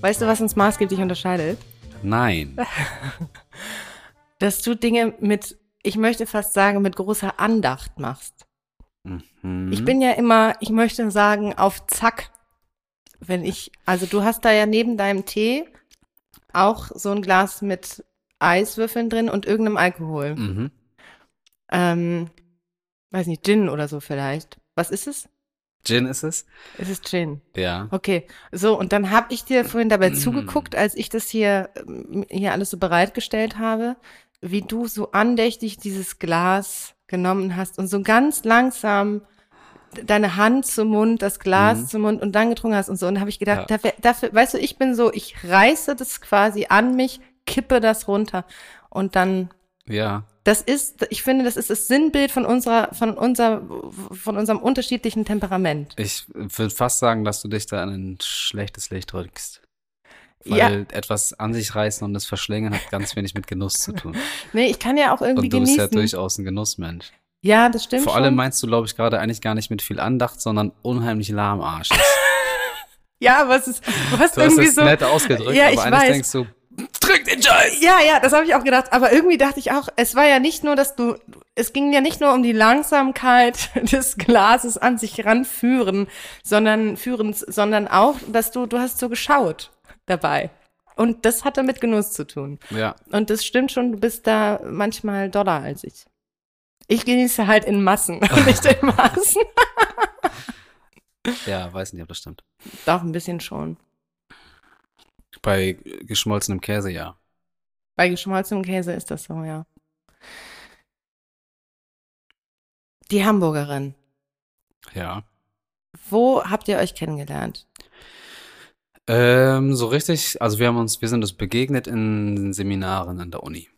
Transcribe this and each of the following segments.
Weißt du, was uns maßgeblich unterscheidet? Nein. Dass du Dinge mit, ich möchte fast sagen, mit großer Andacht machst. Mhm. Ich bin ja immer, ich möchte sagen, auf Zack. Wenn ich, also du hast da ja neben deinem Tee auch so ein Glas mit Eiswürfeln drin und irgendeinem Alkohol. Mhm. Ähm, weiß nicht, Gin oder so vielleicht. Was ist es? Gin ist es? Es ist Gin. Ja. Okay, so und dann habe ich dir vorhin dabei zugeguckt, als ich das hier ähm, hier alles so bereitgestellt habe, wie du so andächtig dieses Glas genommen hast und so ganz langsam deine Hand zum Mund, das Glas Mhm. zum Mund und dann getrunken hast und so und habe ich gedacht, Ja. dafür, dafür, weißt du, ich bin so, ich reiße das quasi an mich, kippe das runter und dann Ja. Das ist, ich finde, das ist das Sinnbild von unserer, von unser, von unserem unterschiedlichen Temperament. Ich würde fast sagen, dass du dich da in ein schlechtes Licht drückst. Weil Ja. etwas an sich reißen und es verschlingen hat ganz wenig mit Genuss zu tun. Nee, ich kann ja auch irgendwie Und du bist ja genießen. durchaus ein Genussmensch. Ja, das stimmt Vor schon. allem meinst du, glaube ich, gerade eigentlich gar nicht mit viel Andacht, sondern unheimlich lahmarsch. ja, aber es ist, du hast Du hast irgendwie es so. nett ausgedrückt, Ja, aber ich eigentlich weiß. denkst du, trink den Scheiß! Ja, ja, das habe ich auch gedacht. Aber irgendwie dachte ich auch, es war ja nicht nur, dass du, es ging ja nicht nur um die Langsamkeit des Glases an sich ranführen, sondern führens, sondern auch, dass du, du hast so geschaut dabei. Und das hatte mit Genuss zu tun. Ja. Und das stimmt schon, du bist da manchmal doller als ich. Ich genieße halt in Massen, nicht in Maßen. Ja, weiß nicht, ob das stimmt. Doch, ein bisschen schon. Bei geschmolzenem Käse, ja. Bei geschmolzenem Käse ist das so, ja. Die Hamburgerin. Ja. Wo habt ihr euch kennengelernt? Ähm, so richtig, also wir haben uns, wir sind uns begegnet in Seminaren an der Uni.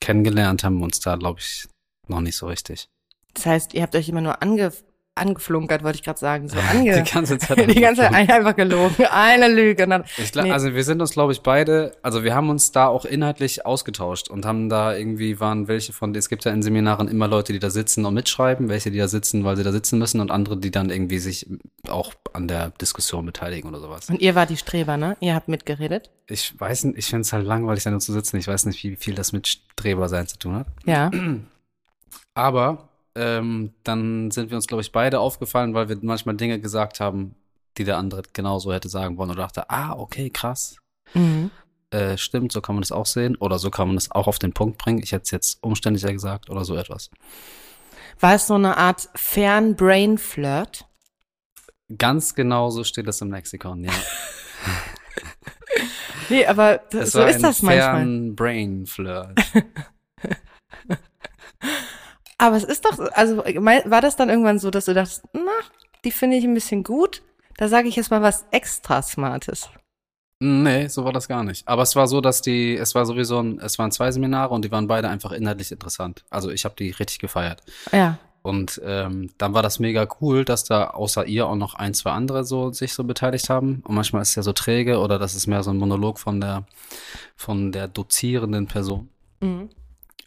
Kennengelernt haben wir uns da, glaube ich, noch nicht so richtig. Das heißt, ihr habt euch immer nur ange, angeflunkert, wollte ich gerade sagen. So ange Die ganze Zeit. die ganze Zeit einfach gelogen. Eine Lüge. Dann, glaub, Nee. Also wir sind uns, glaube ich, beide, also wir haben uns da auch inhaltlich ausgetauscht und haben da irgendwie, waren welche von, es gibt ja in Seminaren immer Leute, die da sitzen und mitschreiben, welche, die da sitzen, weil sie da sitzen müssen und andere, die dann irgendwie sich auch an der Diskussion beteiligen oder sowas. und ihr wart die Streber, ne? Ihr habt mitgeredet? Ich weiß nicht, ich finde es halt langweilig, da nur zu sitzen. Ich weiß nicht, wie viel das mit Streber sein zu tun hat. Ja. Aber ähm, dann sind wir uns, glaube ich, beide aufgefallen, weil wir manchmal Dinge gesagt haben, die der andere genauso hätte sagen wollen und dachte, ah, okay, krass. Mhm. Äh, stimmt, so kann man das auch sehen. Oder so kann man das auch auf den Punkt bringen. Ich hätte es jetzt umständlicher gesagt oder so etwas. War es so eine Art Fern-Brain-Flirt? Ganz genau so steht das im Lexikon, ja. Nee, aber so ist das manchmal. Fern-Brain-Flirt. Aber es ist doch, also mein- war das dann irgendwann so, dass du dachtest, na, die finde ich ein bisschen gut. Da sage ich jetzt mal was extra Smartes. Nee, so war das gar nicht. Aber es war so, dass die, es war sowieso ein, es waren zwei Seminare und die waren beide einfach inhaltlich interessant. Also ich habe die richtig gefeiert. Ja. Und ähm, dann war das mega cool, dass da außer ihr auch noch ein, zwei andere so sich so beteiligt haben. Und manchmal ist es ja so träge oder das ist mehr so ein Monolog von der von der dozierenden Person. Mhm.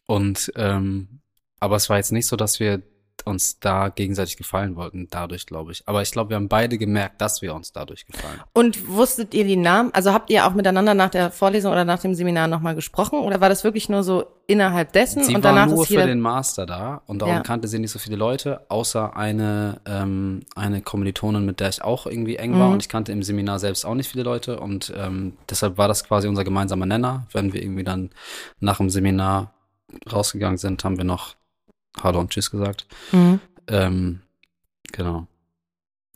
Und ähm, aber es war jetzt nicht so, dass wir uns da gegenseitig gefallen wollten, dadurch, glaube ich. Aber ich glaube, wir haben beide gemerkt, dass wir uns dadurch gefallen. Und wusstet ihr die Namen? Also habt ihr auch miteinander nach der Vorlesung oder nach dem Seminar nochmal gesprochen? Oder war das wirklich nur so innerhalb dessen Sie und war danach nur ist für den Master da und darum Ja. kannte sie nicht so viele Leute, außer eine, ähm, eine Kommilitonin, mit der ich auch irgendwie eng war Mhm. und ich kannte im Seminar selbst auch nicht viele Leute und ähm, deshalb war das quasi unser gemeinsamer Nenner. Wenn wir irgendwie dann nach dem Seminar rausgegangen sind, haben wir noch Hallo und Tschüss gesagt. Mhm. Ähm, genau.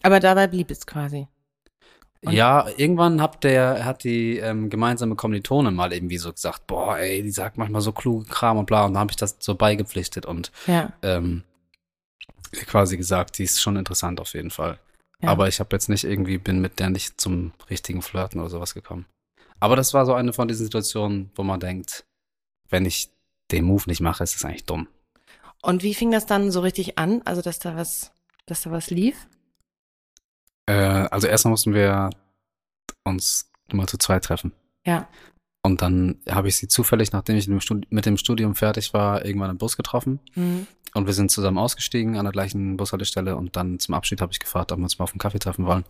Aber dabei blieb es quasi. Und- Ja, irgendwann hat der, hat die ähm, gemeinsame Kommilitonin mal irgendwie so gesagt, boah, ey, die sagt manchmal so kluge Kram und bla, und dann habe ich das so beigepflichtet und Ja. ähm, quasi gesagt, die ist schon interessant auf jeden Fall. Ja. Aber ich habe jetzt nicht irgendwie, bin mit der nicht zum richtigen Flirten oder sowas gekommen. Aber das war so eine von diesen Situationen, wo man denkt, wenn ich den Move nicht mache, ist es eigentlich dumm. Und wie fing das dann so richtig an? Also, dass da was, dass da was lief? Äh, also erstmal mussten wir uns mal zu zweit treffen. Ja. Und dann habe ich sie zufällig, nachdem ich mit dem Studium fertig war, irgendwann im Bus getroffen. Mhm. Und wir sind zusammen ausgestiegen an der gleichen Bushaltestelle und dann zum Abschied habe ich gefragt, ob wir uns mal auf einen Kaffee treffen wollen.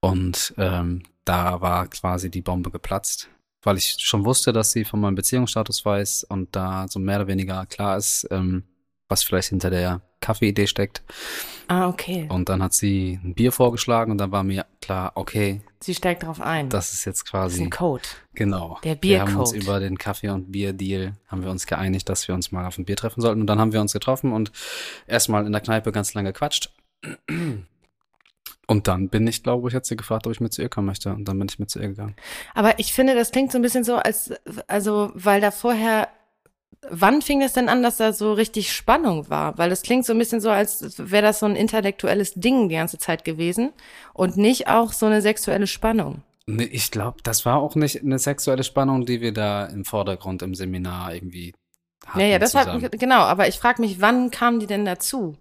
Und ähm, da war quasi die Bombe geplatzt, weil ich schon wusste, dass sie von meinem Beziehungsstatus weiß und da so mehr oder weniger klar ist, ähm, was vielleicht hinter der Kaffeeidee steckt. Ah, okay. Und dann hat sie ein Bier vorgeschlagen und dann war mir klar, okay, Sie steigt drauf ein. das ist jetzt Das ist quasi ein Code. Genau. Der Wir haben uns Biercode. über den Kaffee- und Bier-Deal haben wir uns geeinigt, dass wir uns mal auf ein Bier treffen sollten. Und dann haben wir uns getroffen und erstmal in der Kneipe ganz lange gequatscht. Und dann bin ich, glaube ich, hat sie gefragt, ob ich mit zu ihr kommen möchte. Und dann bin ich mit zu ihr gegangen. Aber ich finde, das klingt so ein bisschen so, als, also, weil da vorher, wann fing das denn an, dass da so richtig Spannung war? Weil das klingt so ein bisschen so, als wäre das so ein intellektuelles Ding die ganze Zeit gewesen und nicht auch so eine sexuelle Spannung. Nee, ich glaube, das war auch nicht eine sexuelle Spannung, die wir da im Vordergrund im Seminar irgendwie hatten. Ja, ja, deshalb, zusammen. genau, aber ich frage mich, wann kam die denn dazu?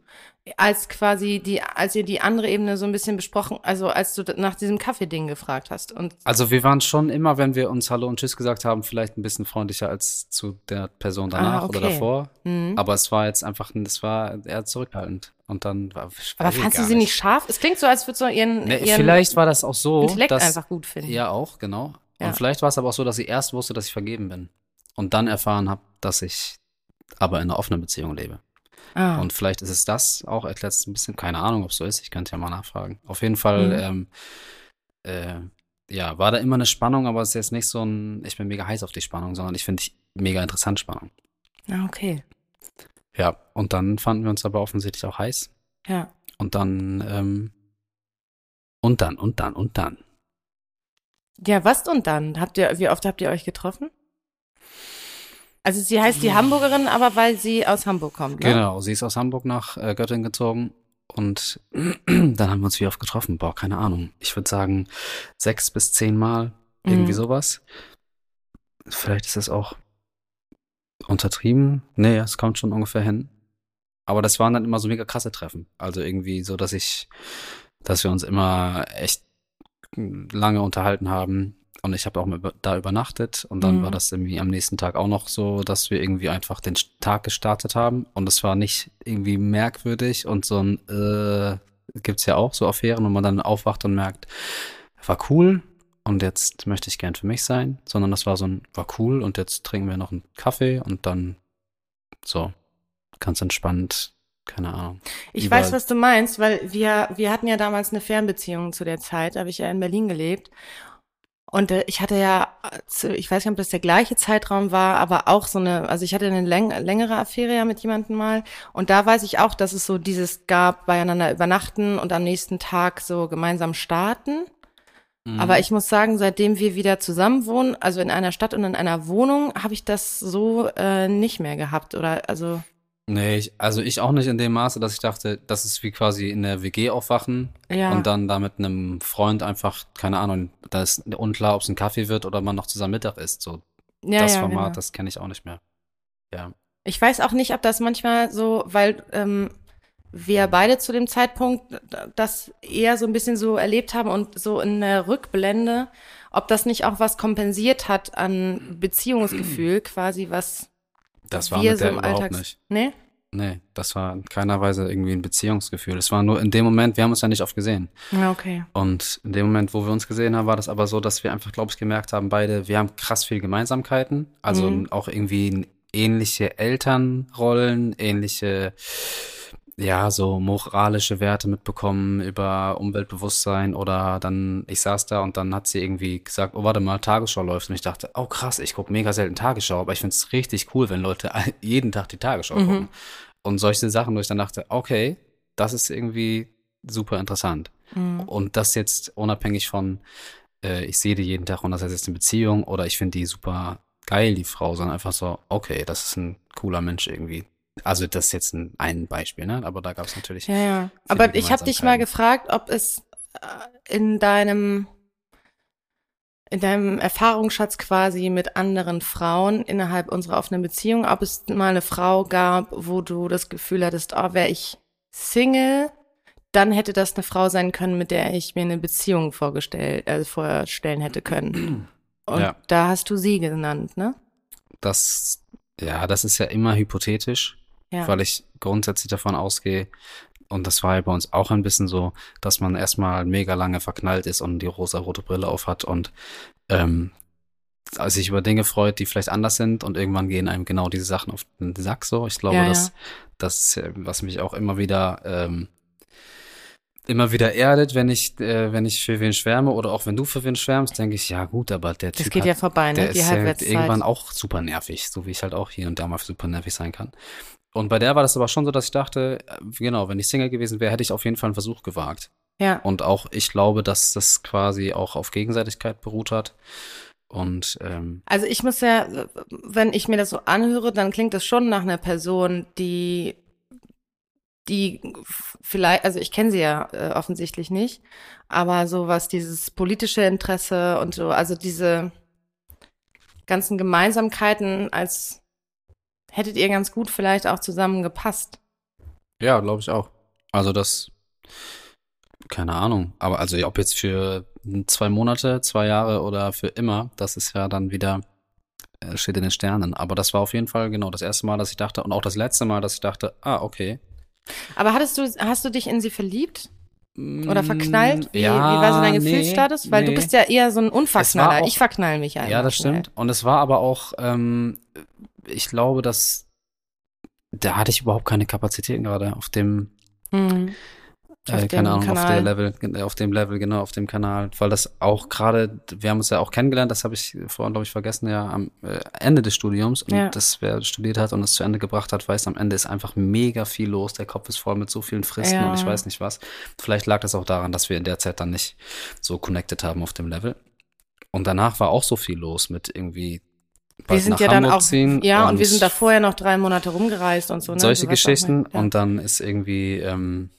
Als quasi die, als ihr die andere Ebene so ein bisschen besprochen, also als du nach diesem Kaffee-Ding gefragt hast. Und Also wir waren schon immer, wenn wir uns Hallo und Tschüss gesagt haben, vielleicht ein bisschen freundlicher als zu der Person danach Ah, oder okay. davor. Mhm. Aber es war jetzt einfach, es war eher zurückhaltend. Und dann war aber fandst du sie nicht scharf? Es klingt so, als würdest du ihren, Ne, ihren vielleicht war das auch so, Intellekt dass, einfach gut finden. Ja, auch, genau. Ja. Und vielleicht war es aber auch so, dass sie erst wusste, dass ich vergeben bin. Und dann erfahren habe, dass ich aber in einer offenen Beziehung lebe. Ah. Und vielleicht ist es das auch, erklärt es ein bisschen, keine Ahnung, ob es so ist, ich könnte ja mal nachfragen. Auf jeden Fall, Mhm. ähm, äh, ja, war da immer eine Spannung, aber es ist jetzt nicht so ein, ich bin mega heiß auf die Spannung, sondern ich finde ich mega interessant Spannung. ah, okay. Ja, und dann fanden wir uns aber offensichtlich auch heiß. Ja. Und dann, ähm, und dann, und dann, und dann. Ja, was und dann? Habt ihr, wie oft habt ihr euch getroffen? Also sie heißt die Hamburgerin, aber weil sie aus Hamburg kommt, ne? Genau, sie ist aus Hamburg nach äh, Göttingen gezogen und dann haben wir uns wie oft getroffen. Boah, keine Ahnung. Ich würde sagen sechs bis zehn Mal, irgendwie Mhm. sowas. Vielleicht ist es auch untertrieben. Nee, es kommt schon ungefähr hin. Aber das waren dann immer so mega krasse Treffen. Also irgendwie so, dass ich, dass wir uns immer echt lange unterhalten haben. Und ich habe auch mal da übernachtet. Und dann Mhm. war das irgendwie am nächsten Tag auch noch so, dass wir irgendwie einfach den Tag gestartet haben. Und es war nicht irgendwie merkwürdig und so ein, äh, gibt's ja auch so Affären, wo man dann aufwacht und merkt, war cool und jetzt möchte ich gern für mich sein, sondern das war so ein, war cool und jetzt trinken wir noch einen Kaffee und dann so ganz entspannt, keine Ahnung. Ich weiß, was du meinst, weil wir, wir hatten ja damals eine Fernbeziehung zu der Zeit, habe ich ja in Berlin gelebt. Und äh, ich hatte ja, äh, ich weiß nicht, ob das der gleiche Zeitraum war, aber auch so eine, also ich hatte eine läng längere Affäre ja mit jemandem mal. Und da weiß ich auch, dass es so dieses gab, beieinander übernachten und am nächsten Tag so gemeinsam starten. Mhm. Aber ich muss sagen, seitdem wir wieder zusammen wohnen, also in einer Stadt und in einer Wohnung, habe ich das so äh, nicht mehr gehabt. Oder also, Nee, ich, also ich auch nicht in dem Maße, dass ich dachte, das ist wie quasi in der WG aufwachen ja. und dann da mit einem Freund einfach, keine Ahnung, da ist unklar, ob es ein Kaffee wird oder man noch zusammen Mittag isst. So, ja, das ja, Format, genau. das kenne ich auch nicht mehr. Ja. Ich weiß auch nicht, ob das manchmal so, weil ähm, wir beide zu dem Zeitpunkt das eher so ein bisschen so erlebt haben und so in der Rückblende, ob das nicht auch was kompensiert hat an Beziehungsgefühl, quasi was Das war wir mit so der im überhaupt Alltags... nicht. Nee? Nee, das war in keiner Weise irgendwie ein Beziehungsgefühl. Es war nur in dem Moment, wir haben uns ja nicht oft gesehen. Ja, okay. Und in dem Moment, wo wir uns gesehen haben, war das aber so, dass wir einfach, glaube ich, gemerkt haben, beide, wir haben krass viel Gemeinsamkeiten. Also Mhm. auch irgendwie ähnliche Elternrollen, ähnliche, ja, so moralische Werte mitbekommen über Umweltbewusstsein oder dann, ich saß da und dann hat sie irgendwie gesagt, oh, warte mal, Tagesschau läuft. Und ich dachte, oh krass, ich gucke mega selten Tagesschau, aber ich finde es richtig cool, wenn Leute jeden Tag die Tagesschau Mhm. gucken. Und solche Sachen, wo ich dann dachte, okay, das ist irgendwie super interessant. Mhm. Und das jetzt unabhängig von, äh, ich sehe die jeden Tag und das heißt jetzt eine Beziehung oder ich finde die super geil, die Frau, sondern einfach so, okay, das ist ein cooler Mensch irgendwie. Also das ist jetzt ein, ein Beispiel, ne? Aber da gab es natürlich. Ja, ja. Aber ich habe dich mal gefragt, ob es äh, in deinem in deinem Erfahrungsschatz quasi mit anderen Frauen innerhalb unserer offenen Beziehung, ob es mal eine Frau gab, wo du das Gefühl hattest, oh, wäre ich Single, dann hätte das eine Frau sein können, mit der ich mir eine Beziehung vorgestellt, äh, vorstellen hätte können. Und ja. da hast du sie genannt, ne? Das, ja, das ist ja immer hypothetisch, ja. weil ich grundsätzlich davon ausgehe, und das war ja bei uns auch ein bisschen so, dass man erstmal mega lange verknallt ist und die rosa-rote Brille auf hat und ähm, sich über Dinge freut, die vielleicht anders sind und irgendwann gehen einem genau diese Sachen auf den Sack so. Ich glaube, ja, dass ja. das, was mich auch immer wieder ähm, immer wieder erdet, wenn ich, äh, wenn ich für wen schwärme oder auch wenn du für wen schwärmst, denke ich, ja gut, aber der Typ. Das geht hat, ja vorbei, ne? Der Die ist halt irgendwann auch super nervig, so wie ich halt auch hier und da mal super nervig sein kann. Und bei der war das aber schon so, dass ich dachte, äh, genau, wenn ich Single gewesen wäre, hätte ich auf jeden Fall einen Versuch gewagt. Ja. Und auch ich glaube, dass das quasi auch auf Gegenseitigkeit beruht hat. Und ähm, also ich muss ja, wenn ich mir das so anhöre, dann klingt das schon nach einer Person, die die vielleicht, also ich kenne sie ja äh, offensichtlich nicht, aber so was dieses politische Interesse und so, also diese ganzen Gemeinsamkeiten als hättet ihr ganz gut vielleicht auch zusammengepasst. Ja, glaube ich auch. Also das, keine Ahnung. Aber also ob jetzt für zwei Monate, zwei Jahre oder für immer, das ist ja dann wieder, äh, steht in den Sternen. Aber das war auf jeden Fall genau das erste Mal, dass ich dachte, und auch das letzte Mal, dass ich dachte, ah, okay. Aber hattest du, hast du dich in sie verliebt? Oder mm, verknallt? Wie, ja, wie war so dein Gefühlsstatus? Nee, Weil nee. du bist ja eher so ein Unverknaller. Auch, ich verknall mich einfach. Ja, das stimmt. Und es war aber auch, ähm, ich glaube, dass da hatte ich überhaupt keine Kapazitäten gerade auf dem, mhm. äh, keine Ahnung, Kanal. auf der Level, auf dem Level, genau, auf dem Kanal, weil das auch gerade, wir haben uns ja auch kennengelernt, das habe ich vorhin, glaube ich, vergessen, ja, am äh, Ende des Studiums und ja. das, wer studiert hat und es zu Ende gebracht hat, weiß, am Ende ist einfach mega viel los, der Kopf ist voll mit so vielen Fristen ja. und ich weiß nicht was. Vielleicht lag das auch daran, dass wir in der Zeit dann nicht so connected haben auf dem Level. Und danach war auch so viel los mit irgendwie wir sind ja Hamburg dann auch, ziehen ja, und, und, wir sind da vorher noch drei Monate rumgereist und so. Ne? Solche Geschichten ja. und dann ist irgendwie, ähm,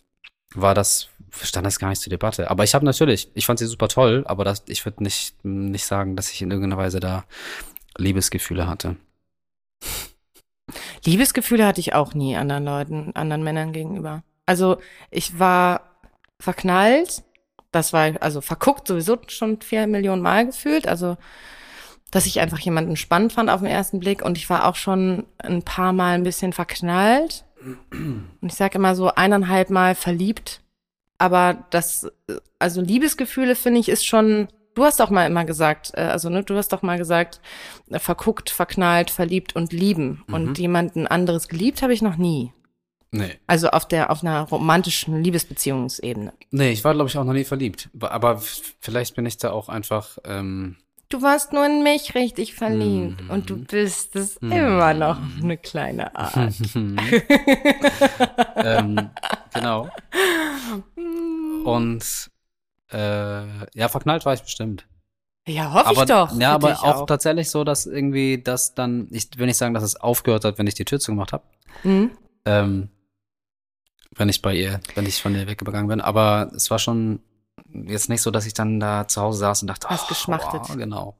war das, stand das gar nicht zur Debatte. Aber ich habe natürlich, ich fand sie super toll, aber das, ich würde nicht, nicht sagen, dass ich in irgendeiner Weise da Liebesgefühle hatte. Liebesgefühle hatte ich auch nie anderen Leuten, anderen Männern gegenüber. Also ich war verknallt, das war also verguckt sowieso schon vier Millionen Mal gefühlt, also dass ich einfach jemanden spannend fand auf den ersten Blick und ich war auch schon ein paar Mal ein bisschen verknallt. Und ich sage immer so eineinhalb Mal verliebt. Aber das, also Liebesgefühle finde ich ist schon, du hast doch mal immer gesagt, äh, also ne, du hast doch mal gesagt, äh, verguckt, verknallt, verliebt und lieben. Mhm. Und jemanden anderes geliebt habe ich noch nie. Nee. Also auf der, auf einer romantischen Liebesbeziehungsebene. Nee, ich war, glaube ich, auch noch nie verliebt. Aber vielleicht bin ich da auch einfach, ähm, du warst nur in mich richtig verliebt mhm. und du bist es mhm. immer noch eine kleine Art. ähm, genau. Und äh, ja, verknallt war ich bestimmt. Ja, hoffe aber, ich doch. Ja, aber auch, auch, tatsächlich so, dass irgendwie das dann, ich will nicht sagen, dass es aufgehört hat, wenn ich die Tür zugemacht habe. Mhm. Ähm, wenn ich bei ihr, wenn ich von ihr weggegangen bin. Aber es war schon jetzt nicht so, dass ich dann da zu Hause saß und dachte, hast oh, geschmachtet. Wow, genau.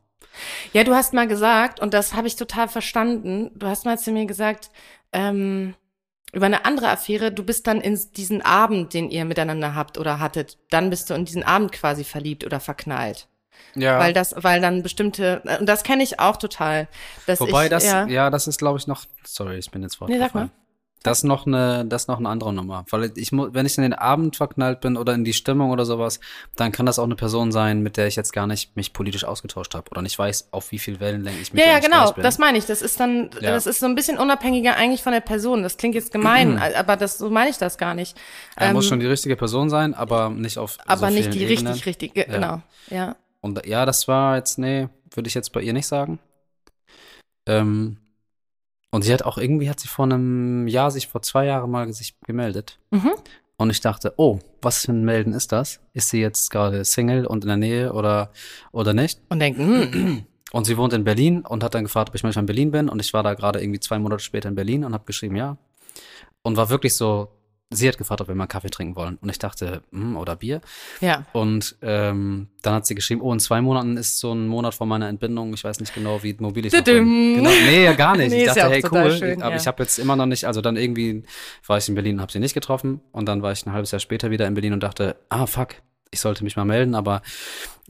Ja, du hast mal gesagt, und das habe ich total verstanden, du hast mal zu mir gesagt, ähm, über eine andere Affäre, du bist dann in diesen Abend, den ihr miteinander habt oder hattet, dann bist du in diesen Abend quasi verliebt oder verknallt. Ja. Weil das, weil dann bestimmte, und das kenne ich auch total. Wobei ich, das, ja, ja das ist, glaube ich, noch, sorry, ich bin jetzt fortgefahren. Nee, sag mal. Das ist noch eine, das noch eine andere Nummer. Weil ich, wenn ich in den Abend verknallt bin oder in die Stimmung oder sowas, dann kann das auch eine Person sein, mit der ich jetzt gar nicht mich politisch ausgetauscht habe oder nicht weiß, auf wie viel Wellenlänge ich mit Ja, ja, genau. Das meine ich. Das ist dann, ja. das ist so ein bisschen unabhängiger eigentlich von der Person. Das klingt jetzt gemein, aber das, so meine ich das gar nicht. Er ähm, muss schon die richtige Person sein, aber nicht auf Aber so nicht die Ebenen. richtig, richtig, ja. genau. Ja. Und ja, das war jetzt, nee, würde ich jetzt bei ihr nicht sagen. Ähm, und sie hat auch irgendwie, hat sie vor einem Jahr, sich vor zwei Jahren mal sich gemeldet. Mhm. Und ich dachte, oh, was für ein Melden ist das? Ist sie jetzt gerade Single und in der Nähe oder, oder nicht? Und denken, hm. Und sie wohnt in Berlin und hat dann gefragt, ob ich manchmal in Berlin bin. Und ich war da gerade irgendwie zwei Monate später in Berlin und habe geschrieben, ja. und war wirklich so, sie hat gefragt, ob wir mal Kaffee trinken wollen. Und ich dachte, hm, oder Bier. Ja. Und ähm, dann hat sie geschrieben, oh, in zwei Monaten ist so ein Monat vor meiner Entbindung. Ich weiß nicht genau, wie mobil ich noch bin. Genau. Nee, ja, gar nicht. Nee, ich dachte, ja hey, cool. schön, aber ja. ich habe jetzt immer noch nicht, also dann irgendwie war ich in Berlin und habe sie nicht getroffen. Und dann war ich ein halbes Jahr später wieder in Berlin und dachte, ah, fuck, ich sollte mich mal melden, aber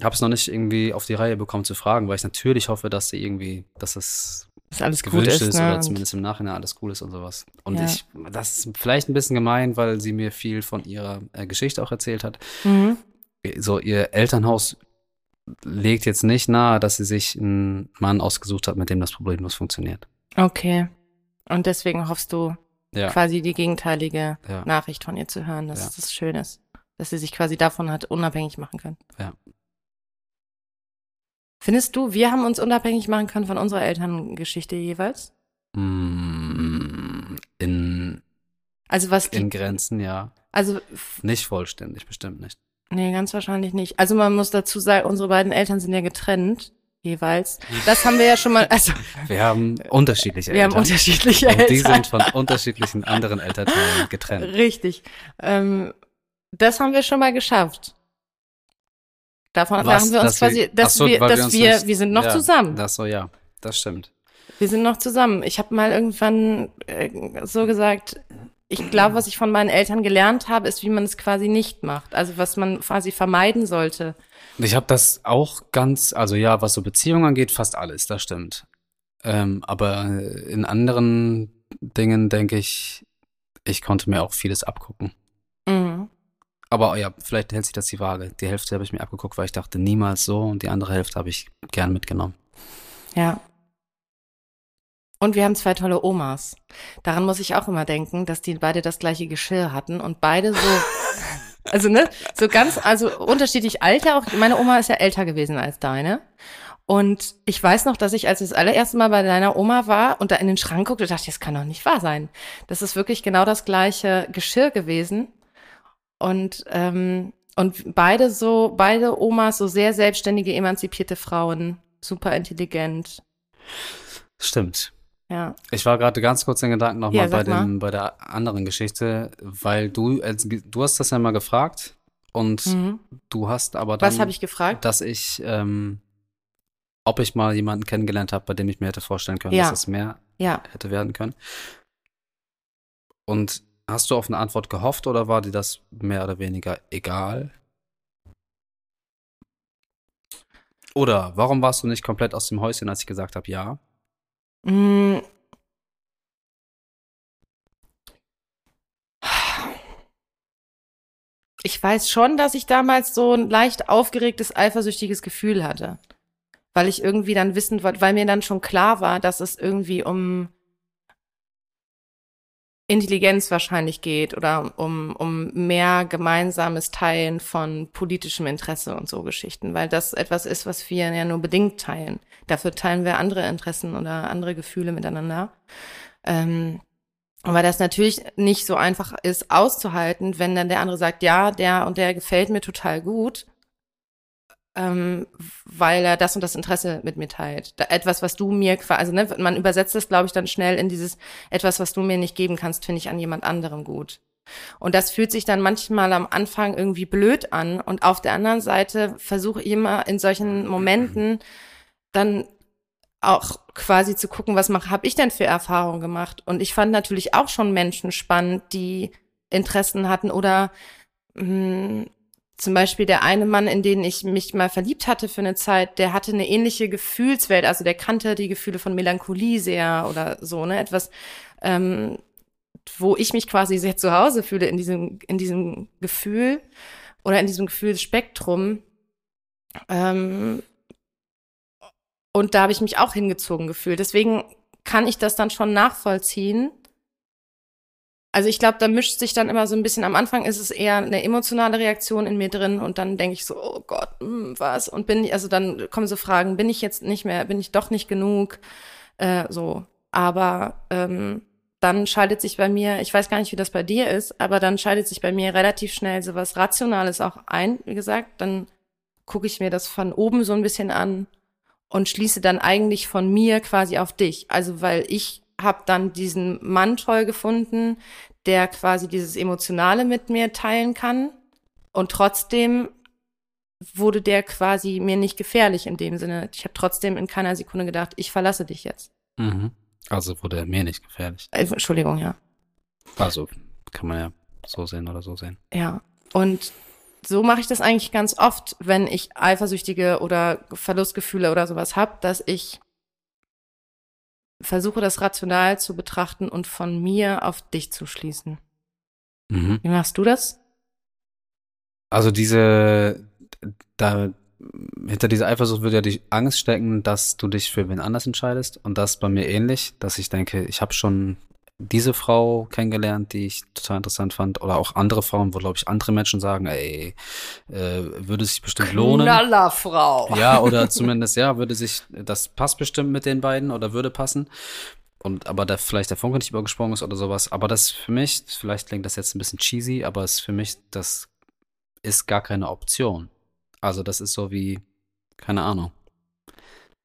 habe es noch nicht irgendwie auf die Reihe bekommen zu fragen, weil ich natürlich hoffe, dass sie irgendwie, dass es Dass alles gut gewünscht ist, ist, ne? oder zumindest im Nachhinein alles cool ist und sowas. Und Ja. ich, das ist vielleicht ein bisschen gemein, weil sie mir viel von ihrer äh, Geschichte auch erzählt hat. Mhm. So, ihr Elternhaus legt jetzt nicht nahe, dass sie sich einen Mann ausgesucht hat, mit dem das problemlos funktioniert. Okay. Und deswegen hoffst du Ja, quasi die gegenteilige ja. Nachricht von ihr zu hören, dass Ja. das schön ist. Dass sie sich quasi davon hat unabhängig machen können. Ja. Findest du, wir haben uns unabhängig machen können von unserer Elterngeschichte jeweils? Mm, In, Also was die, in Grenzen, ja. also Nicht vollständig, bestimmt nicht. nee, ganz wahrscheinlich nicht. Also man muss dazu sagen, unsere beiden Eltern sind ja getrennt jeweils. Das haben wir ja schon mal, also Wir haben unterschiedliche wir haben Eltern. unterschiedliche und die Eltern. sind von unterschiedlichen anderen Elternteilen getrennt. Richtig. Ähm, das haben wir schon mal geschafft. Davon machen wir uns dass wir- quasi, dass Ach so, wir, dass wir, nicht- wir sind noch ja, zusammen. Das so, ja. Das stimmt. Wir sind noch zusammen. Ich habe mal irgendwann äh, so gesagt, ich glaube, was ich von meinen Eltern gelernt habe, ist, wie man es quasi nicht macht. Also was man quasi vermeiden sollte. Ich habe das auch ganz, also ja, was so Beziehungen angeht, fast alles, das stimmt. Ähm, aber in anderen Dingen denke ich, ich konnte mir auch vieles abgucken. Aber ja, vielleicht hält sich das die Waage. Die Hälfte habe ich mir abgeguckt, weil ich dachte, niemals so und die andere Hälfte habe ich gern mitgenommen. Ja. Und wir haben zwei tolle Omas. Daran muss ich auch immer denken, dass die beide das gleiche Geschirr hatten und beide so, also ne, so ganz, also unterschiedlich Alter. Auch meine Oma ist ja älter gewesen als deine. Und ich weiß noch, dass ich, als ich das allererste Mal bei deiner Oma war und da in den Schrank guckte, dachte ich, das kann doch nicht wahr sein. Das ist wirklich genau das gleiche Geschirr gewesen. Und, ähm, und beide so, beide Omas so sehr selbstständige, emanzipierte Frauen, super intelligent. Stimmt. Ja. Ich war gerade ganz kurz in Gedanken nochmal Ja, bei dem, bei der anderen Geschichte, weil du, du hast das ja mal gefragt und Mhm. du hast aber dann, Was habe ich gefragt? dass ich, ähm, ob ich mal jemanden kennengelernt habe, bei dem ich mir hätte vorstellen können, Ja. dass es mehr Ja. hätte werden können. Und hast du auf eine Antwort gehofft oder war dir das mehr oder weniger egal? Oder warum warst du nicht komplett aus dem Häuschen, als ich gesagt habe, ja? Mm. Ich weiß schon, dass ich damals so ein leicht aufgeregtes, eifersüchtiges Gefühl hatte. Weil ich irgendwie dann wissen wollte, weil mir dann schon klar war, dass es irgendwie um Intelligenz wahrscheinlich geht oder um, um mehr gemeinsames Teilen von politischem Interesse und so Geschichten, weil das etwas ist, was wir ja nur bedingt teilen. Dafür teilen wir andere Interessen oder andere Gefühle miteinander. Ähm, aber das natürlich nicht so einfach ist auszuhalten, wenn dann der andere sagt, ja, der und der gefällt mir total gut, ähm, weil er das und das Interesse mit mir teilt. Da, etwas, was du mir quasi, also ne, man übersetzt das, glaube ich, dann schnell in dieses, etwas, was du mir nicht geben kannst, finde ich an jemand anderem gut. Und das fühlt sich dann manchmal am Anfang irgendwie blöd an. Und auf der anderen Seite versuche ich immer in solchen Momenten dann auch quasi zu gucken, was habe ich denn für Erfahrungen gemacht? Und ich fand natürlich auch schon Menschen spannend, die Interessen hatten oder mh, zum Beispiel der eine Mann, in den ich mich mal verliebt hatte für eine Zeit, der hatte eine ähnliche Gefühlswelt, also der kannte die Gefühle von Melancholie sehr oder so, ne, etwas, ähm, wo ich mich quasi sehr zu Hause fühle in diesem, in diesem Gefühl oder in diesem Gefühlsspektrum. Ähm, und da habe ich mich auch hingezogen gefühlt. Deswegen kann ich das dann schon nachvollziehen. Also ich glaube, da mischt sich dann immer so ein bisschen, am Anfang ist es eher eine emotionale Reaktion in mir drin und dann denke ich so, oh Gott, hm, was? Und bin ich, also dann kommen so Fragen, bin ich jetzt nicht mehr, bin ich doch nicht genug? Äh, so. Aber ähm, dann schaltet sich bei mir, ich weiß gar nicht, wie das bei dir ist, aber dann schaltet sich bei mir relativ schnell so was Rationales auch ein, wie gesagt. Dann gucke ich mir das von oben so ein bisschen an und schließe dann eigentlich von mir quasi auf dich. Also weil ich habe dann diesen Mann toll gefunden, der quasi dieses Emotionale mit mir teilen kann. Und trotzdem wurde der quasi mir nicht gefährlich in dem Sinne. Ich habe trotzdem in keiner Sekunde gedacht, ich verlasse dich jetzt. Mhm. Also wurde er mir nicht gefährlich. Äh, Entschuldigung, ja. Also kann man ja so sehen oder so sehen. Ja. Und so mache ich das eigentlich ganz oft, wenn ich eifersüchtige oder Verlustgefühle oder sowas habe, dass ich versuche, das rational zu betrachten und von mir auf dich zu schließen. Mhm. Wie machst du das? Also diese, da, hinter dieser Eifersucht würde ja die Angst stecken, dass du dich für wen anders entscheidest. Und das ist bei mir ähnlich, dass ich denke, ich habe schon diese Frau kennengelernt, die ich total interessant fand. Oder auch andere Frauen, wo, glaube ich, andere Menschen sagen, ey, äh, würde sich bestimmt lohnen. Knallerfrau. Ja, oder zumindest, ja, würde sich, das passt bestimmt mit den beiden oder würde passen. Und aber da vielleicht der Funke nicht übergesprungen ist oder sowas. Aber das für mich, vielleicht klingt das jetzt ein bisschen cheesy, aber es ist für mich, das ist gar keine Option. Also das ist so wie, keine Ahnung.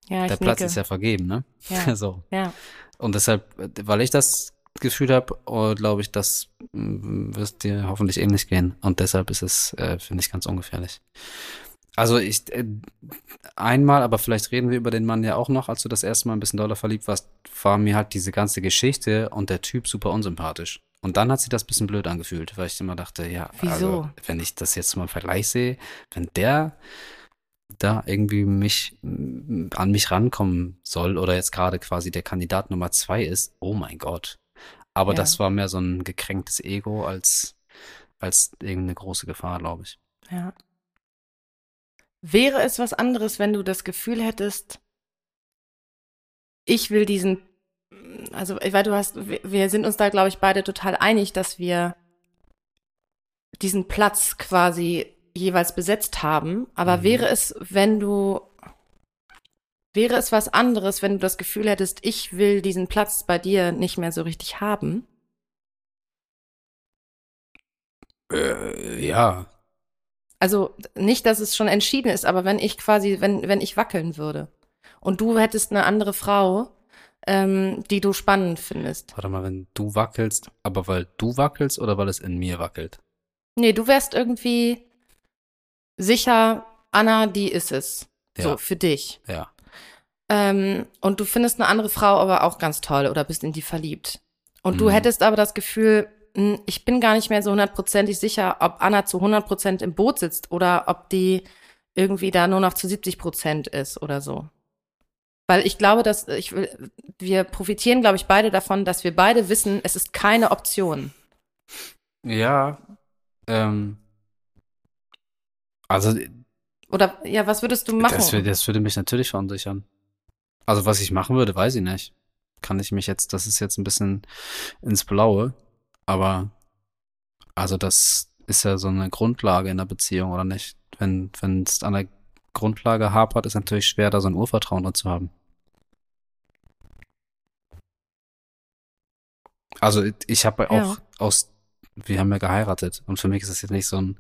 Ja, ich Der Platz nicke. ist ja vergeben, ne? Ja. so. ja. Und deshalb, weil ich das Gefühl habe, glaube ich, das mm, wirst dir hoffentlich ähnlich gehen. Und deshalb ist es, äh, finde ich, ganz ungefährlich. Also ich äh, einmal, aber vielleicht reden wir über den Mann ja auch noch, als du das erste Mal ein bisschen doller verliebt warst, war mir halt diese ganze Geschichte und der Typ super unsympathisch. Und dann hat sich das ein bisschen blöd angefühlt, weil ich immer dachte, ja, Wieso? also wenn ich das jetzt mal im Vergleich sehe, wenn der da irgendwie mich mm, an mich rankommen soll oder jetzt gerade quasi der Kandidat Nummer zwei ist, oh mein Gott. Aber Ja. das war mehr so ein gekränktes Ego als, als irgendeine große Gefahr, glaube ich. Ja. Wäre es was anderes, wenn du das Gefühl hättest, ich will diesen, also, weil du hast, wir- sind uns da, glaube ich, beide total einig, dass wir diesen Platz quasi jeweils besetzt haben. Aber Mhm. wäre es, wenn du, wäre es was anderes, wenn du das Gefühl hättest, ich will diesen Platz bei dir nicht mehr so richtig haben? Äh, ja. Also nicht, dass es schon entschieden ist, aber wenn ich quasi, wenn, wenn ich wackeln würde und du hättest eine andere Frau, ähm, die du spannend findest. Warte mal, wenn du wackelst, aber weil du wackelst oder weil es in mir wackelt? Nee, du wärst irgendwie sicher, Anna, die ist es. So, Ja. für dich. Ja. Ähm, und du findest eine andere Frau aber auch ganz toll oder bist in die verliebt. Und du Mhm. hättest aber das Gefühl, hm, ich bin gar nicht mehr so hundertprozentig sicher, ob Anna zu 100 Prozent im Boot sitzt oder ob die irgendwie da nur noch zu 70 Prozent ist oder so. Weil ich glaube, dass ich will, wir profitieren, glaube ich, beide davon, dass wir beide wissen, es ist keine Option. Ja. Ähm. Also, Oder ja, was würdest du machen? das, das würde mich natürlich verunsichern. Also, was ich machen würde, weiß ich nicht. Kann ich mich jetzt, das ist jetzt ein bisschen ins Blaue, aber also das ist ja so eine Grundlage in der Beziehung, oder nicht? Wenn wenn es an der Grundlage hapert, ist natürlich schwer, da so ein Urvertrauen drin zu haben. Also ich habe Ja. auch aus, wir haben ja geheiratet und für mich ist es jetzt nicht so ein,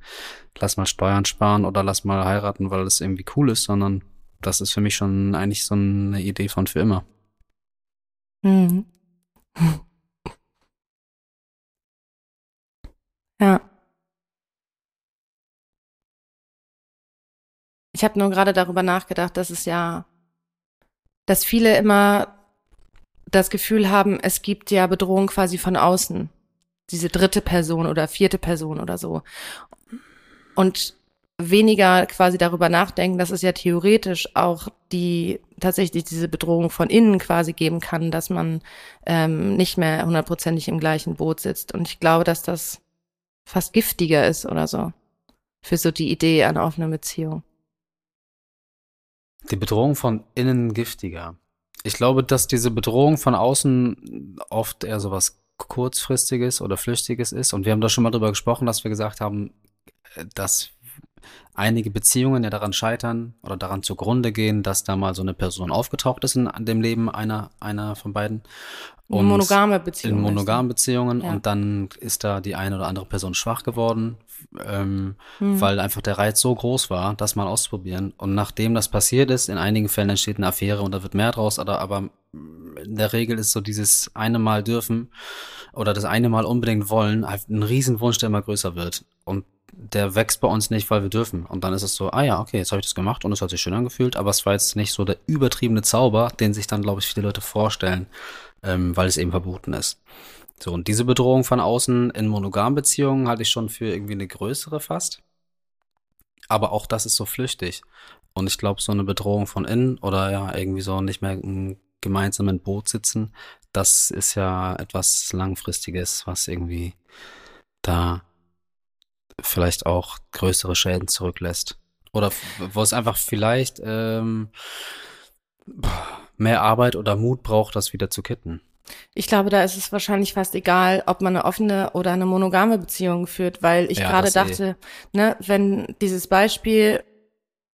lass mal Steuern sparen oder lass mal heiraten, weil das irgendwie cool ist, sondern das ist für mich schon eigentlich so eine Idee von für immer. Mhm. Ja. Ich habe nur gerade darüber nachgedacht, dass es ja, dass viele immer das Gefühl haben, es gibt ja Bedrohung quasi von außen. Diese dritte Person oder vierte Person oder so. Und weniger quasi darüber nachdenken, dass es ja theoretisch auch die tatsächlich diese Bedrohung von innen quasi geben kann, dass man ähm, nicht mehr hundertprozentig im gleichen Boot sitzt. Und ich glaube, dass das fast giftiger ist oder so für so die Idee einer offenen Beziehung. Die Bedrohung von innen giftiger. Ich glaube, dass diese Bedrohung von außen oft eher so was kurzfristiges oder flüchtiges ist. Und wir haben da schon mal drüber gesprochen, dass wir gesagt haben, äh, dass einige Beziehungen ja daran scheitern oder daran zugrunde gehen, dass da mal so eine Person aufgetaucht ist in dem Leben einer, einer von beiden. Und monogame Beziehungen. in monogamen Beziehungen Ja. und dann ist da die eine oder andere Person schwach geworden, ähm, Hm. weil einfach der Reiz so groß war, das mal auszuprobieren. Und nachdem das passiert ist, in einigen Fällen entsteht eine Affäre und da wird mehr draus, aber, aber in der Regel ist so dieses eine Mal dürfen oder das eine Mal unbedingt wollen halt ein Riesenwunsch, der immer größer wird. Und der wächst bei uns nicht, weil wir dürfen. Und dann ist es so, ah ja, okay, jetzt habe ich das gemacht und es hat sich schön angefühlt, aber es war jetzt nicht so der übertriebene Zauber, den sich dann, glaube ich, viele Leute vorstellen, ähm, weil es eben verboten ist. So, und diese Bedrohung von außen in monogamen Beziehungen halte ich schon für irgendwie eine größere fast. Aber auch das ist so flüchtig. Und ich glaube, so eine Bedrohung von innen oder ja, irgendwie so nicht mehr gemeinsam im Boot sitzen, das ist ja etwas Langfristiges, was irgendwie da vielleicht auch größere Schäden zurücklässt. Oder wo es einfach vielleicht ähm, mehr Arbeit oder Mut braucht, das wieder zu kitten. Ich glaube, da ist es wahrscheinlich fast egal, ob man eine offene oder eine monogame Beziehung führt, weil ich ja, gerade dachte, eh. ne, wenn dieses Beispiel,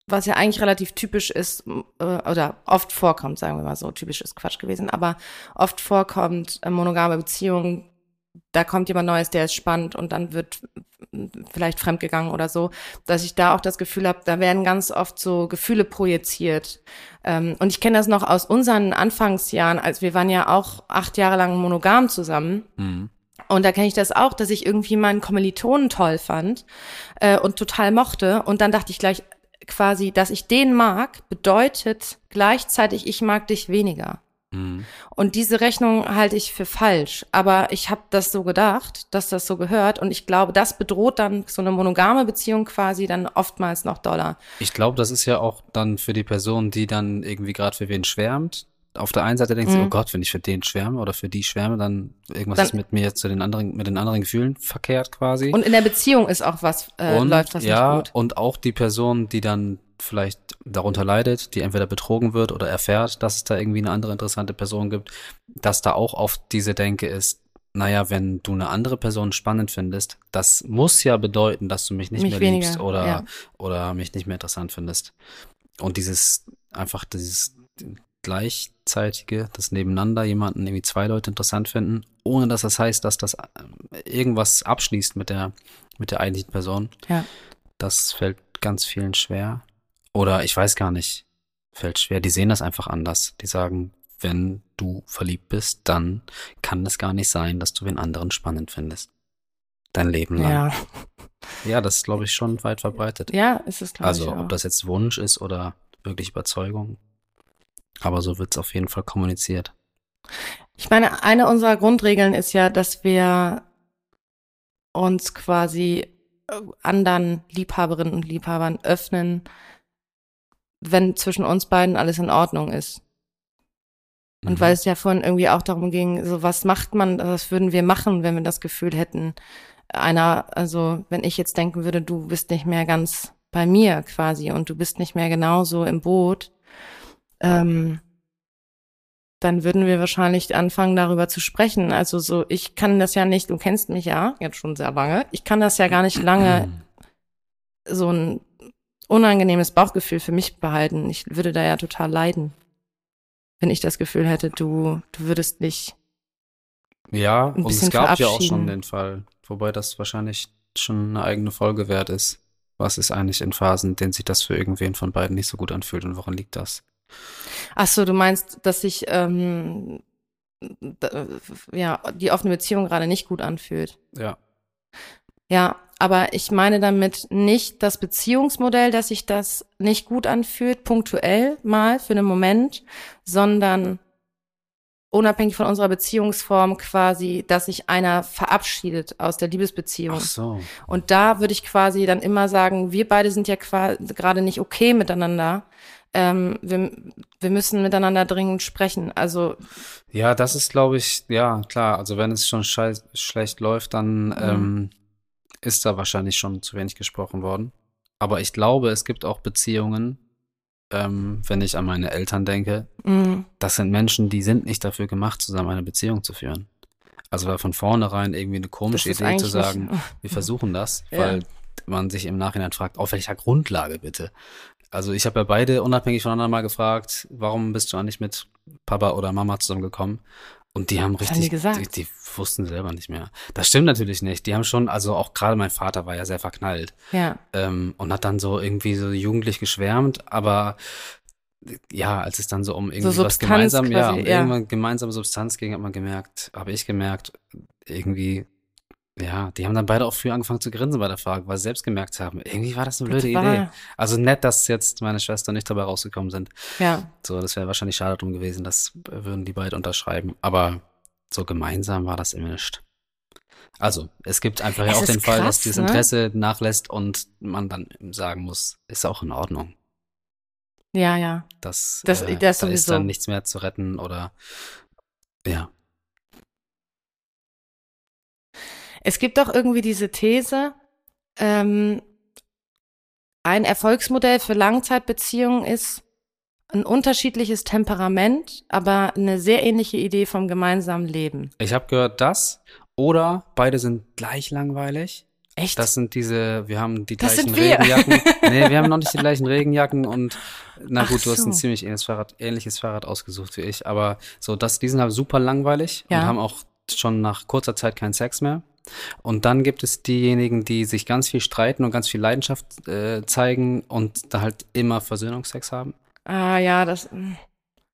was ja eigentlich relativ typisch ist, äh, oder oft vorkommt, sagen wir mal so, typisch ist Quatsch gewesen, aber oft vorkommt, äh, monogame Beziehungen da kommt jemand Neues, der ist spannend und dann wird vielleicht fremdgegangen oder so, dass ich da auch das Gefühl habe, da werden ganz oft so Gefühle projiziert. Ähm, und ich kenne das noch aus unseren Anfangsjahren, als wir waren ja auch acht Jahre lang monogam zusammen. Mhm. Und da kenne ich das auch, dass ich irgendwie meinen Kommilitonen toll fand äh, und total mochte. Und dann dachte ich gleich quasi, dass ich den mag, bedeutet gleichzeitig, ich mag dich weniger. Mhm. Und diese Rechnung halte ich für falsch. Aber ich habe das so gedacht, dass das so gehört. Und ich glaube, das bedroht dann so eine monogame Beziehung quasi dann oftmals noch doller. Ich glaube, das ist ja auch dann für die Person, die dann irgendwie gerade für wen schwärmt. Auf der einen Seite denkst du, mhm. oh Gott, wenn ich für den schwärme oder für die schwärme, dann irgendwas dann, ist mit mir zu den anderen, mit den anderen Gefühlen verkehrt quasi. Und in der Beziehung ist auch was, äh, und, läuft was ja, nicht gut. Und auch die Person, die dann vielleicht darunter leidet, die entweder betrogen wird oder erfährt, dass es da irgendwie eine andere interessante Person gibt, dass da auch oft diese Denke ist, naja, wenn du eine andere Person spannend findest, das muss ja bedeuten, dass du mich nicht mich mehr weniger, liebst oder, ja. oder mich nicht mehr interessant findest. Und dieses, einfach dieses gleichzeitige, das nebeneinander jemanden irgendwie zwei Leute interessant finden, ohne dass das heißt, dass das irgendwas abschließt mit der, mit der eigentlichen Person. Ja. Das fällt ganz vielen schwer. Oder ich weiß gar nicht, fällt schwer. Die sehen das einfach anders. Die sagen, wenn du verliebt bist, dann kann es gar nicht sein, dass du den anderen spannend findest. Dein Leben lang. Ja, ja das ist, glaube ich, schon weit verbreitet. Ja, ist es, glaube also, ich. Also, ob das jetzt Wunsch ist oder wirklich Überzeugung. Aber so wird es auf jeden Fall kommuniziert. Ich meine, eine unserer Grundregeln ist ja, dass wir uns quasi äh, anderen Liebhaberinnen und Liebhabern öffnen, wenn zwischen uns beiden alles in Ordnung ist. Und mhm. weil es ja vorhin irgendwie auch darum ging, so was macht man, was würden wir machen, wenn wir das Gefühl hätten, einer, also wenn ich jetzt denken würde, du bist nicht mehr ganz bei mir quasi und du bist nicht mehr genauso im Boot, ähm, dann würden wir wahrscheinlich anfangen, darüber zu sprechen. Also so, ich kann das ja nicht, du kennst mich ja, jetzt schon sehr lange, ich kann das ja gar nicht lange so ein unangenehmes Bauchgefühl für mich behalten. Ich würde da ja total leiden, wenn ich das Gefühl hätte, du, du würdest nicht. Ja, und es gab ja auch schon den Fall, wobei das wahrscheinlich schon eine eigene Folge wert ist. Was ist eigentlich in Phasen, in denen sich das für irgendwen von beiden nicht so gut anfühlt und woran liegt das? Ach so, du meinst, dass sich ähm, ja die offene Beziehung gerade nicht gut anfühlt? Ja. Ja, aber ich meine damit nicht das Beziehungsmodell, dass sich das nicht gut anfühlt, punktuell mal für einen Moment, sondern unabhängig von unserer Beziehungsform quasi, dass sich einer verabschiedet aus der Liebesbeziehung. Ach so. Und da würde ich quasi dann immer sagen, wir beide sind ja gerade nicht okay miteinander. Ähm, wir, wir müssen miteinander dringend sprechen. Also ja, das ist, glaube ich, ja klar. Also wenn es schon schlecht läuft, dann mhm. ähm, ist da wahrscheinlich schon zu wenig gesprochen worden. Aber ich glaube, es gibt auch Beziehungen, ähm, wenn ich an meine Eltern denke, mhm. das sind Menschen, die sind nicht dafür gemacht, zusammen eine Beziehung zu führen. Also war von vornherein irgendwie eine komische Idee zu sagen, nicht, wir versuchen das, ja. weil man sich im Nachhinein fragt, auf welcher Grundlage bitte? Also ich habe ja beide unabhängig voneinander mal gefragt, warum bist du eigentlich mit Papa oder Mama zusammengekommen? Und die haben richtig, haben die, die, die, wussten selber nicht mehr. Das stimmt natürlich nicht. Die haben schon, also auch gerade mein Vater war ja sehr verknallt. Ja. Ähm, und hat dann so irgendwie so jugendlich geschwärmt, aber ja, als es dann so um irgendwie So was gemeinsam, ja, quasi, um ja. irgendwann gemeinsame Substanz ging, hat man gemerkt, habe ich gemerkt, irgendwie, ja, die haben dann beide auch früh angefangen zu grinsen bei der Frage, weil sie selbst gemerkt haben, irgendwie war das eine blöde war- Idee. Also nett, dass jetzt meine Schwester nicht dabei rausgekommen sind. Ja. So, das wäre wahrscheinlich schade drum gewesen, das würden die beide unterschreiben. Aber so gemeinsam war das immer nicht. Also, es gibt einfach ja Es auch den ist Fall, dass krass, dieses ne? Interesse nachlässt und man dann sagen muss, ist auch in Ordnung. Ja, ja. Das, Das- äh, das da ist dann nichts mehr zu retten oder ja. Es gibt doch irgendwie diese These, ähm, ein Erfolgsmodell für Langzeitbeziehungen ist ein unterschiedliches Temperament, aber eine sehr ähnliche Idee vom gemeinsamen Leben. Ich habe gehört, das oder beide sind gleich langweilig. Echt? Das sind diese, wir haben die Das gleichen. Regenjacken. nee, wir haben noch nicht die gleichen Regenjacken und na Ach gut, du hast ein so. ziemlich ähnliches Fahrrad, ähnliches Fahrrad ausgesucht wie ich, aber so, das, die sind halt super langweilig Ja. und haben auch schon nach kurzer Zeit keinen Sex mehr. Und dann gibt es diejenigen, die sich ganz viel streiten und ganz viel Leidenschaft äh, zeigen und da halt immer Versöhnungsex haben. ah ja, das.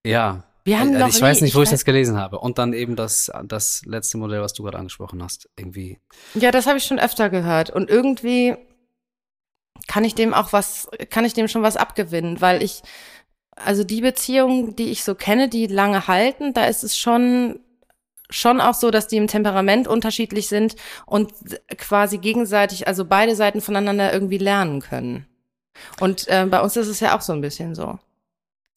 Ja. Wir haben Äh, noch ich weiß nie- nicht, wo ich weiß- das gelesen habe. Und dann eben das, das letzte Modell, was du gerade angesprochen hast. Irgendwie. Ja, das habe ich schon öfter gehört. Und irgendwie kann ich dem auch was, kann ich dem schon was abgewinnen, weil ich, also die Beziehungen, die ich so kenne, die lange halten, da ist es schon, schon auch so, dass die im Temperament unterschiedlich sind und quasi gegenseitig, also beide Seiten voneinander irgendwie lernen können. Und äh, bei uns ist es ja auch so ein bisschen so.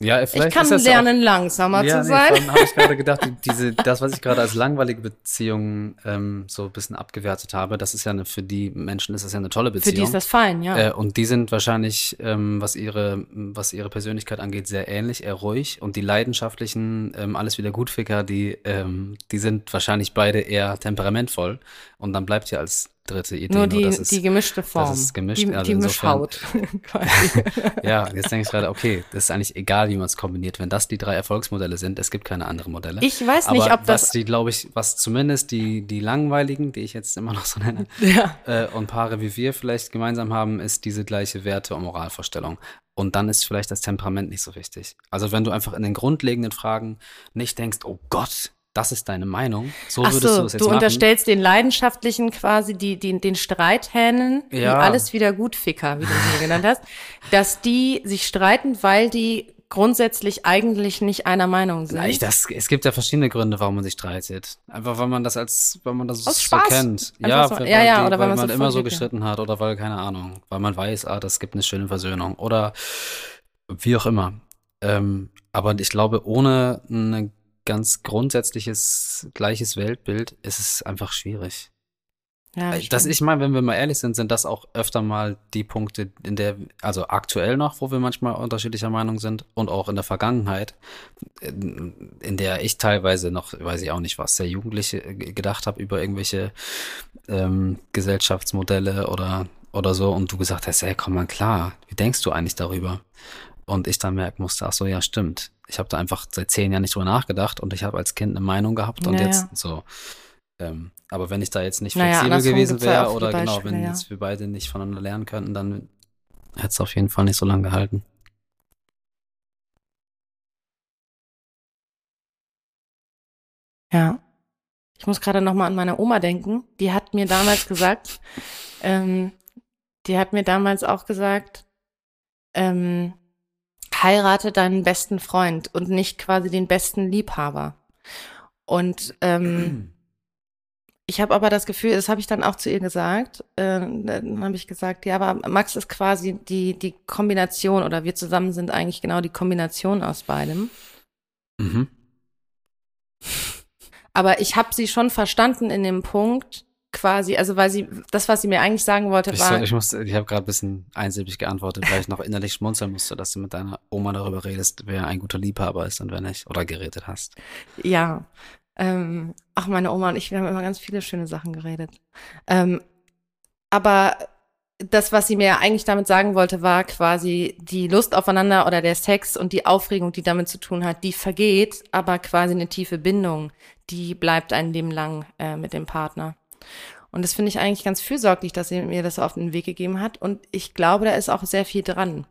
Ja, vielleicht ich kann ist das lernen, langsamer ja, zu nee, sein. Allem habe ich gerade gedacht, die- diese, das, was ich gerade als langweilige Beziehungen ähm, so ein bisschen abgewertet habe, das ist ja eine, für die Menschen ist das ja eine tolle Für Beziehung. die ist das fein, ja. Äh, und die sind wahrscheinlich, ähm, was ihre, was ihre Persönlichkeit angeht, sehr ähnlich, eher ruhig. Und die leidenschaftlichen, ähm, alles wieder Gutficker, die, ähm, die sind wahrscheinlich beide eher temperamentvoll. Und dann bleibt ja als dritte Idee Nur die, es, die gemischte Form. ist gemischt, die, also die insofern- Mischhaut. Ja, jetzt denke ich gerade, okay, das ist eigentlich egal, wie man es kombiniert. Wenn das die drei Erfolgsmodelle sind, es gibt keine anderen Modelle. Ich weiß Aber nicht, ob was das. die, glaube ich, was zumindest die, die langweiligen, die ich jetzt immer noch so nenne, Ja. äh, und Paare wie wir vielleicht gemeinsam haben, ist diese gleiche Werte- und Moralvorstellung. Und dann ist vielleicht das Temperament nicht so wichtig. Also wenn du einfach in den grundlegenden Fragen nicht denkst, oh Gott, das ist deine Meinung, so würdest so, du es jetzt du machen. unterstellst den Leidenschaftlichen quasi die, die, den Streithähnen, die Ja. alles wieder gut Ficker, wie du sie genannt hast, dass die sich streiten, weil die grundsätzlich eigentlich nicht einer Meinung sind. Ich, das, es gibt ja verschiedene Gründe, warum man sich streitet. Einfach weil man das als, weil man das Aus so Spaß. kennt. Einfach Ja, so- weil, ja, ja, die, oder weil weil man so immer so ja. gestritten hat oder weil, keine Ahnung, weil man weiß, ah, das gibt eine schöne Versöhnung oder wie auch immer. Ähm, aber ich glaube, ohne ein ganz grundsätzliches gleiches Weltbild ist es einfach schwierig. ja, Äh, Das, ich meine, wenn wir mal ehrlich sind, sind das auch öfter mal die Punkte, in der, also aktuell noch, wo wir manchmal unterschiedlicher Meinung sind und auch in der Vergangenheit, in, in der ich teilweise noch, weiß ich auch nicht was, sehr Jugendliche äh, gedacht habe über irgendwelche ähm, Gesellschaftsmodelle oder, oder so und du gesagt hast, ey, komm mal klar, wie denkst du eigentlich darüber? Und ich dann merken musste, ach so, ja, stimmt. Ich habe da einfach seit zehn Jahren nicht drüber nachgedacht und ich habe als Kind eine Meinung gehabt und Ja, jetzt so. Ähm, aber wenn ich da jetzt nicht Naja, flexibel andersrum gewesen ja wäre oder genau, Beispiele, wenn ja. jetzt wir beide nicht voneinander lernen könnten, dann hätte es auf jeden Fall nicht so lange gehalten. Ja. Ich muss gerade noch mal an meine Oma denken. Die hat mir damals gesagt, ähm, die hat mir damals auch gesagt, ähm, heirate deinen besten Freund und nicht quasi den besten Liebhaber. Und ähm, ich habe aber das Gefühl, das habe ich dann auch zu ihr gesagt. Äh, dann habe ich gesagt, ja, aber Max ist quasi die die Kombination oder wir zusammen sind eigentlich genau die Kombination aus beidem. Mhm. Aber ich habe sie schon verstanden in dem Punkt, quasi, also weil sie, das, was sie mir eigentlich sagen wollte, Ich, war, so, ich, musste, ich habe gerade ein bisschen einsilbig geantwortet, weil ich noch innerlich schmunzeln musste, dass du mit deiner Oma darüber redest, wer ein guter Liebhaber ist und wer nicht. Oder geredet hast. ja, ähm, ach, meine Oma und ich, wir haben immer ganz viele schöne Sachen geredet. Ähm, aber das, was sie mir eigentlich damit sagen wollte, war quasi die Lust aufeinander oder der Sex und die Aufregung, die damit zu tun hat, die vergeht, aber quasi eine tiefe Bindung, die bleibt ein Leben lang äh, mit dem Partner. Und das finde ich eigentlich ganz fürsorglich, dass sie mir das auf den Weg gegeben hat. Und ich glaube, da ist auch sehr viel dran.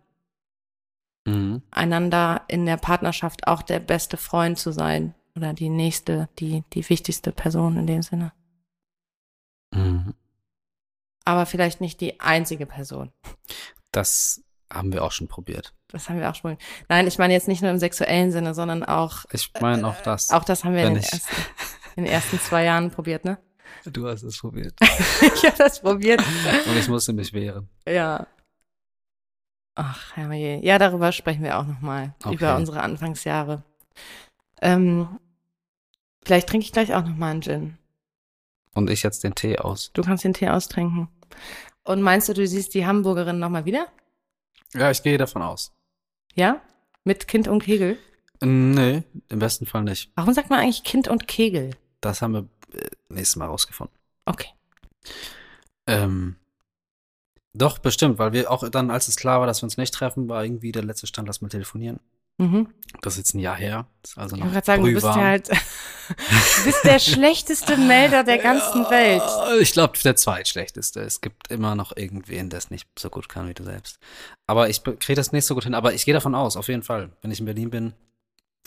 Mhm. einander in der Partnerschaft auch der beste Freund zu sein oder die nächste, die, die wichtigste Person in dem Sinne. Mhm. Aber vielleicht nicht die einzige Person. Das haben wir auch schon probiert. Das haben wir auch schon. Nein, ich meine jetzt nicht nur im sexuellen Sinne, sondern auch, Ich meine auch das. auch das haben wir in den, ich- ersten, in den ersten zwei Jahren probiert, ne? Du hast es probiert. ich habe das probiert. Und ich musste mich wehren. Ja. Ach, herrje. Ja, darüber sprechen wir auch nochmal. Okay. Über unsere Anfangsjahre. Ähm, vielleicht trinke ich gleich auch nochmal einen Gin. Und ich jetzt den Tee aus. Du kannst den Tee austrinken. Und meinst du, du siehst die Hamburgerin nochmal wieder? Ja, ich gehe davon aus. Ja? Mit Kind und Kegel? Nee, im besten Fall nicht. Warum sagt man eigentlich Kind und Kegel? Das haben wir äh, nächstes Mal rausgefunden. Okay. Ähm, doch, bestimmt, weil wir auch dann, als es klar war, dass wir uns nicht treffen, war irgendwie der letzte Stand, lass mal telefonieren. Mhm. Das ist jetzt ein Jahr her. Das ist also Ich noch wollte gerade sagen, du bist ja halt, du bist der schlechteste Melder der ganzen Welt. Ich glaube, der zweitschlechteste. Es gibt immer noch irgendwen, der es nicht so gut kann wie du selbst. Aber ich kriege das nicht so gut hin. Aber ich gehe davon aus, auf jeden Fall. Wenn ich in Berlin bin,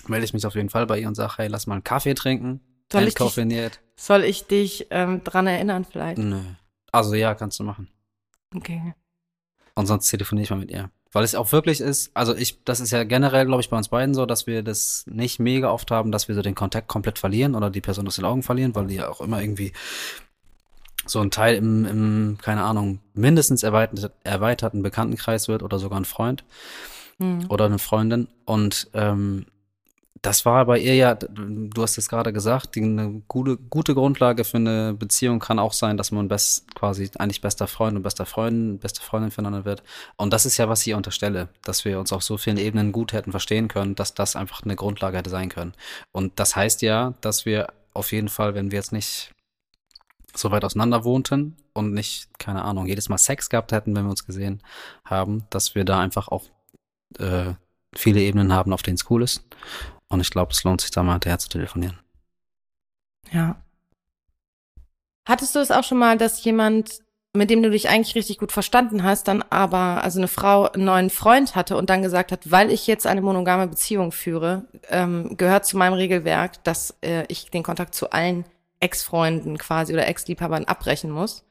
melde ich mich auf jeden Fall bei ihr und sage, hey, lass mal einen Kaffee trinken. Soll ich dich-. Soll ich dich ähm, dran erinnern vielleicht? Nö. Also ja, kannst du machen. Okay. Und sonst telefoniere ich mal mit ihr. Weil es auch wirklich ist, also ich, das ist ja generell, glaube ich, bei uns beiden so, dass wir das nicht mega oft haben, dass wir so den Kontakt komplett verlieren oder die Person aus den Augen verlieren, weil die ja auch immer irgendwie so ein Teil im, im keine Ahnung, mindestens erweitert, erweiterten Bekanntenkreis wird oder sogar ein Freund Hm. oder eine Freundin. Und ähm, das war bei ihr ja, du hast es gerade gesagt, eine gute, gute Grundlage für eine Beziehung kann auch sein, dass man best, quasi eigentlich bester Freund und bester Freundin, beste Freundin füreinander wird. Und das ist ja, was ich ihr unterstelle, dass wir uns auf so vielen Ebenen gut hätten verstehen können, dass das einfach eine Grundlage hätte sein können. Und das heißt ja, dass wir auf jeden Fall, wenn wir jetzt nicht so weit auseinander wohnten und nicht, keine Ahnung, jedes Mal Sex gehabt hätten, wenn wir uns gesehen haben, dass wir da einfach auch äh, viele Ebenen haben, auf denen es cool ist. Und ich glaube, es lohnt sich da mal hinterher zu telefonieren. Ja. Hattest du es auch schon mal, dass jemand, mit dem du dich eigentlich richtig gut verstanden hast, dann aber, also eine Frau einen neuen Freund hatte und dann gesagt hat, weil ich jetzt eine monogame Beziehung führe, ähm, gehört zu meinem Regelwerk, dass äh, ich den Kontakt zu allen Ex-Freunden quasi oder Ex-Liebhabern abbrechen muss.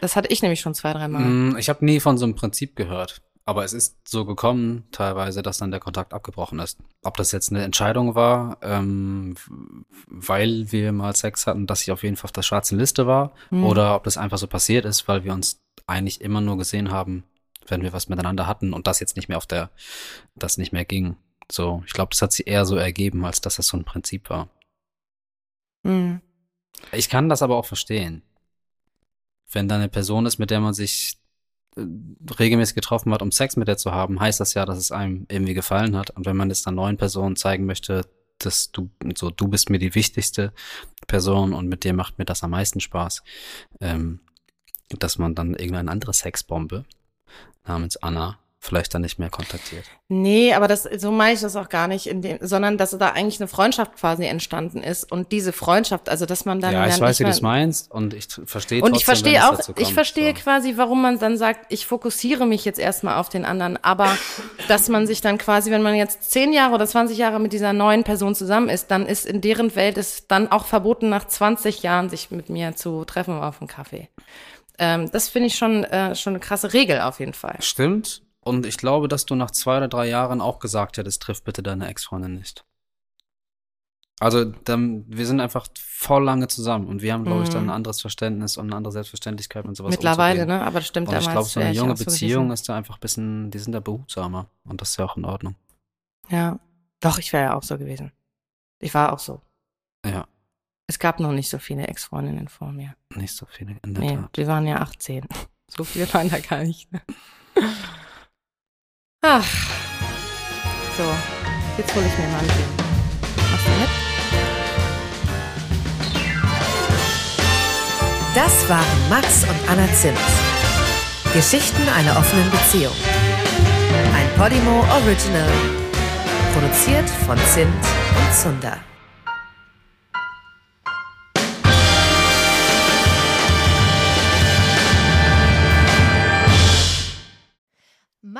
Das hatte ich nämlich schon zwei, dreimal. Mm, Ich habe nie von so einem Prinzip gehört. Aber es ist so gekommen, teilweise, dass dann der Kontakt abgebrochen ist. Ob das jetzt eine Entscheidung war, ähm, weil wir mal Sex hatten, dass ich auf jeden Fall auf der schwarzen Liste war, Hm. oder ob das einfach so passiert ist, weil wir uns eigentlich immer nur gesehen haben, wenn wir was miteinander hatten und das jetzt nicht mehr auf der, das nicht mehr ging. So, ich glaube, das hat sich eher so ergeben, als dass das so ein Prinzip war. Hm. Ich kann das aber auch verstehen. Wenn da eine Person ist, mit der man sich regelmäßig getroffen hat, um Sex mit der zu haben, heißt das ja, dass es einem irgendwie gefallen hat. Und wenn man jetzt einer neuen Person zeigen möchte, dass du, so, du bist mir die wichtigste Person und mit dir macht mir das am meisten Spaß, ähm, dass man dann irgendeine andere Sexbombe namens Anna vielleicht dann nicht mehr kontaktiert. Nee, aber das, so meine ich das auch gar nicht, in dem, sondern dass da eigentlich eine Freundschaft quasi entstanden ist und diese Freundschaft, also dass man dann ja, ich dann weiß, wie du es meinst und ich verstehe Und ich trotzdem, wenn verstehe auch, dazu ich kommt, verstehe so. quasi, warum man dann sagt, ich fokussiere mich jetzt erstmal auf den anderen, aber dass man sich dann quasi, wenn man jetzt zehn Jahre oder 20 Jahre mit dieser neuen Person zusammen ist, dann ist in deren Welt es dann auch verboten, nach 20 Jahren sich mit mir zu treffen auf einen Kaffee. Ähm, das finde ich schon, äh, schon eine krasse Regel auf jeden Fall. Stimmt. Und ich glaube, dass du nach zwei oder drei Jahren auch gesagt hättest, triff bitte deine Ex-Freundin nicht. Also, dann, wir sind einfach voll lange zusammen und wir haben, glaube ich, dann ein anderes Verständnis und eine andere Selbstverständlichkeit und sowas. Mhm. Mittlerweile, umzugehen. ne? Aber das stimmt Und ich glaube, damals. so eine junge so Beziehung ist da einfach ein bisschen, die sind da behutsamer. Und das ist ja auch in Ordnung. Ja. Doch, ich wäre ja auch so gewesen. Ich war auch so. Ja, Es gab noch nicht so viele Ex-Freundinnen vor mir. nicht so viele in der Nee, Tat. wir waren ja 18. So viele waren da gar nicht. Ne? Ach. So, jetzt hole ich mir mal einen Gin. Machst du mit? Das waren Max und Anna Zimt. Geschichten einer offenen Beziehung. Ein Podimo Original. Produziert von Zimt und Zunder.